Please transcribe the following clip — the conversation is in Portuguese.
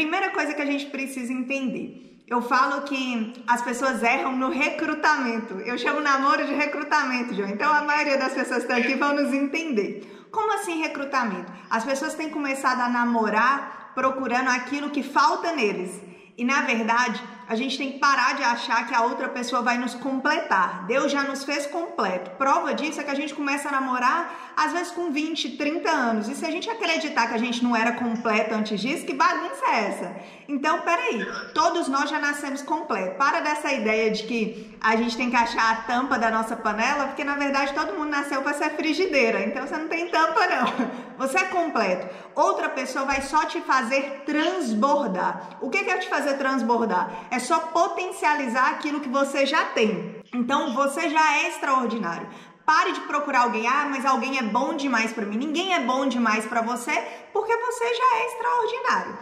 primeira coisa que a gente precisa entender. Eu falo que as pessoas erram no recrutamento. Eu chamo namoro de recrutamento, João. Então a maioria das pessoas que estão aqui vão nos entender. Como assim recrutamento? As pessoas têm começado a namorar procurando aquilo que falta neles. E na verdade, a gente tem que parar de achar que a outra pessoa vai nos completar. Deus já nos fez completo. Prova disso é que a gente começa a namorar, às vezes com 20, 30 anos. E se a gente acreditar que a gente não era completo antes disso, que bagunça é essa? Então, peraí, todos nós já nascemos completos. Para dessa ideia de que a gente tem que achar a tampa da nossa panela, porque na verdade todo mundo nasceu para ser frigideira. Então você não tem tampa, não. Você é completo. Outra pessoa vai só te fazer transbordar. O que é te fazer transbordar? É só potencializar aquilo que você já tem. Então você já é extraordinário. Pare de procurar alguém, ah, mas alguém é bom demais para mim. Ninguém é bom demais para você, porque você já é extraordinário.